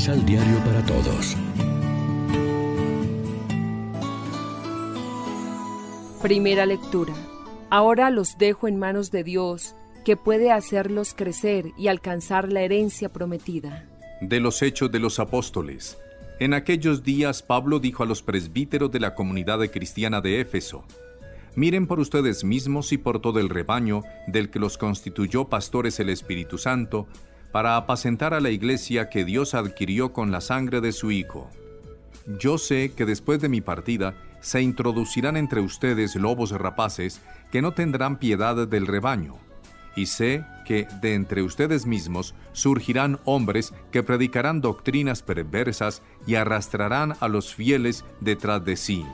Misal Diario para Todos. Primera lectura. Ahora los dejo en manos de Dios, que puede hacerlos crecer y alcanzar la herencia prometida. De los Hechos de los Apóstoles. En aquellos días Pablo dijo a los presbíteros de la comunidad cristiana de Éfeso, Miren por ustedes mismos y por todo el rebaño del que los constituyó pastores el Espíritu Santo, para apacentar a la iglesia que Dios adquirió con la sangre de su Hijo. Yo sé que después de mi partida se introducirán entre ustedes lobos rapaces que no tendrán piedad del rebaño. Y sé que de entre ustedes mismos surgirán hombres que predicarán doctrinas perversas y arrastrarán a los fieles detrás de sí.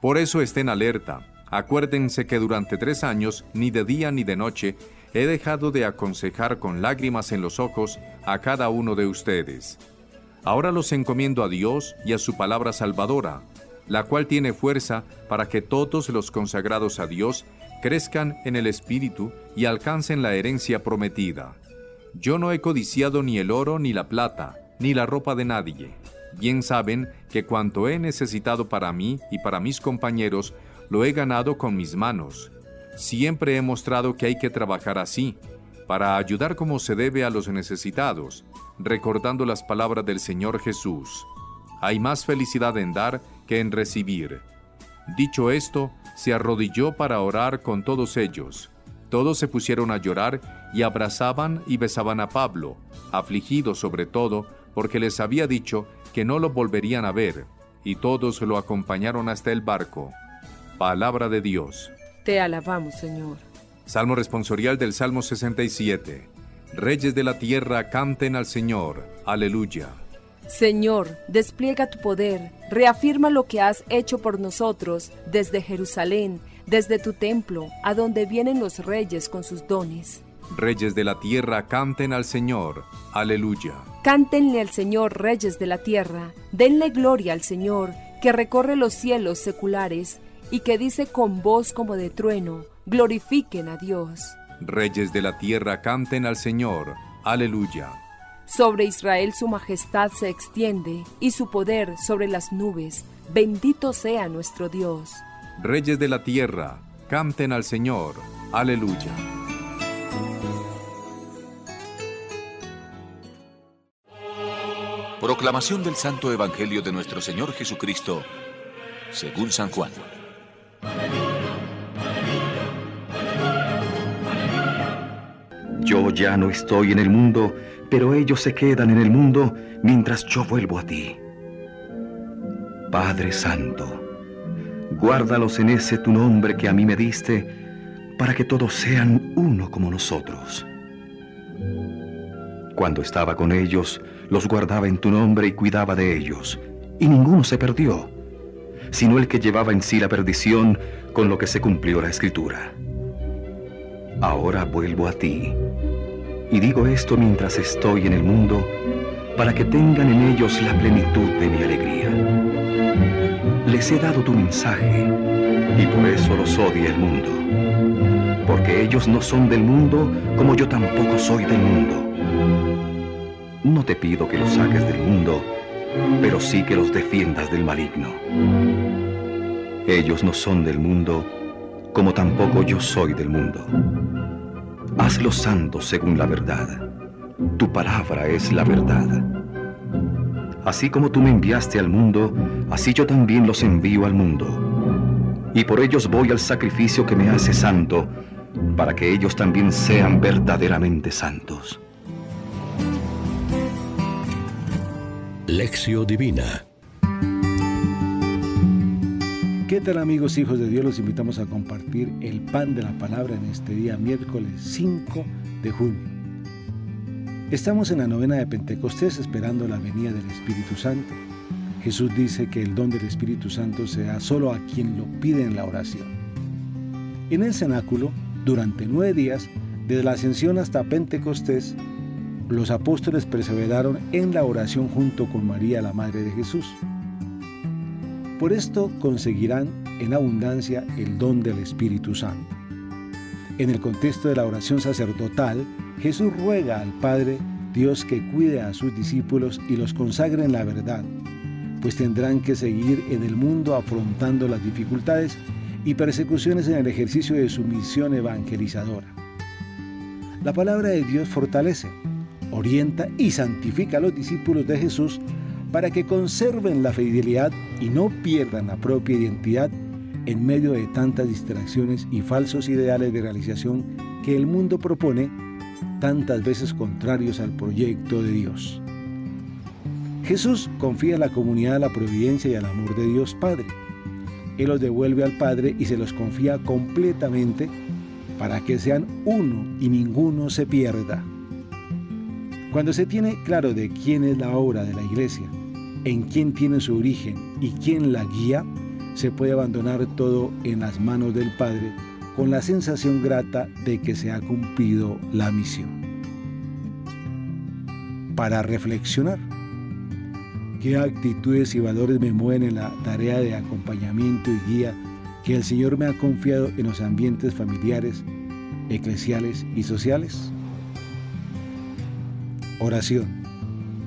Por eso estén alerta. Acuérdense que durante tres años, ni de día ni de noche, he dejado de aconsejar con lágrimas en los ojos a cada uno de ustedes. Ahora los encomiendo a Dios y a su palabra salvadora, la cual tiene fuerza para que todos los consagrados a Dios crezcan en el Espíritu y alcancen la herencia prometida. Yo no he codiciado ni el oro ni la plata, ni la ropa de nadie. Bien saben que cuanto he necesitado para mí y para mis compañeros, lo he ganado con mis manos. Siempre he mostrado que hay que trabajar así, para ayudar como se debe a los necesitados, recordando las palabras del Señor Jesús. Hay más felicidad en dar que en recibir. Dicho esto, se arrodilló para orar con todos ellos. Todos se pusieron a llorar y abrazaban y besaban a Pablo, afligidos sobre todo porque les había dicho que no lo volverían a ver, y todos lo acompañaron hasta el barco. Palabra de Dios. Te alabamos, Señor. Salmo responsorial del Salmo 67. Reyes de la tierra canten al Señor. Aleluya. Señor, despliega tu poder, reafirma lo que has hecho por nosotros desde Jerusalén, desde tu templo, a donde vienen los reyes con sus dones. Reyes de la tierra, canten al Señor. Aleluya. Cántenle al Señor, reyes de la tierra, denle gloria al Señor, que recorre los cielos seculares y que dice con voz como de trueno, glorifiquen a Dios. Reyes de la tierra, canten al Señor. Aleluya. Sobre Israel su majestad se extiende y su poder sobre las nubes. Bendito sea nuestro Dios. Reyes de la tierra, canten al Señor. Aleluya. Proclamación del Santo Evangelio de nuestro Señor Jesucristo, según San Juan. Yo ya no estoy en el mundo, pero ellos se quedan en el mundo mientras yo vuelvo a ti. Padre Santo, guárdalos en ese tu nombre que a mí me diste, para que todos sean uno como nosotros. Cuando estaba con ellos, los guardaba en tu nombre y cuidaba de ellos, y ninguno se perdió, sino el que llevaba en sí la perdición con lo que se cumplió la escritura. Ahora vuelvo a ti y digo esto mientras estoy en el mundo, para que tengan en ellos la plenitud de mi alegría. Les he dado tu mensaje, y por eso los odia el mundo. Porque ellos no son del mundo, como yo tampoco soy del mundo. No te pido que los saques del mundo, pero sí que los defiendas del maligno. Ellos no son del mundo, como tampoco yo soy del mundo. Hazlos santos según la verdad. Tu palabra es la verdad. Así como tú me enviaste al mundo, así yo también los envío al mundo. Y por ellos voy al sacrificio que me hace santo, para que ellos también sean verdaderamente santos. Lección Divina ¿Qué tal amigos hijos de Dios? Los invitamos a compartir el pan de la palabra en este día miércoles 5 de junio. Estamos en la novena de Pentecostés esperando la venida del Espíritu Santo. Jesús dice que el don del Espíritu Santo se da solo a quien lo pide en la oración. En el cenáculo, durante nueve días, desde la ascensión hasta Pentecostés, los apóstoles perseveraron en la oración junto con María, la Madre de Jesús. Por esto conseguirán en abundancia el don del Espíritu Santo. En el contexto de la oración sacerdotal, Jesús ruega al Padre Dios que cuide a sus discípulos y los consagre en la verdad, pues tendrán que seguir en el mundo afrontando las dificultades y persecuciones en el ejercicio de su misión evangelizadora. La palabra de Dios fortalece, orienta y santifica a los discípulos de Jesús para que conserven la fidelidad y no pierdan la propia identidad en medio de tantas distracciones y falsos ideales de realización que el mundo propone, tantas veces contrarios al proyecto de Dios. Jesús confía en la comunidad a la providencia y al amor de Dios Padre. Él los devuelve al Padre y se los confía completamente para que sean uno y ninguno se pierda. Cuando se tiene claro de quién es la obra de la iglesia, en quién tiene su origen y quién la guía, se puede abandonar todo en las manos del Padre con la sensación grata de que se ha cumplido la misión. Para reflexionar, ¿qué actitudes y valores me mueven en la tarea de acompañamiento y guía que el Señor me ha confiado en los ambientes familiares, eclesiales y sociales? Oración.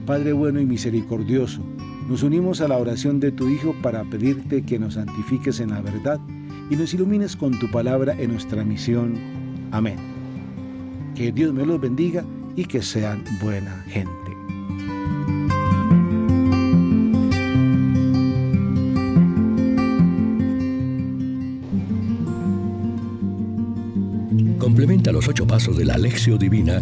Padre bueno y misericordioso, nos unimos a la oración de tu Hijo para pedirte que nos santifiques en la verdad y nos ilumines con tu palabra en nuestra misión. Amén. Que Dios me los bendiga y que sean buena gente. Complementa los ocho pasos de la Alexio Divina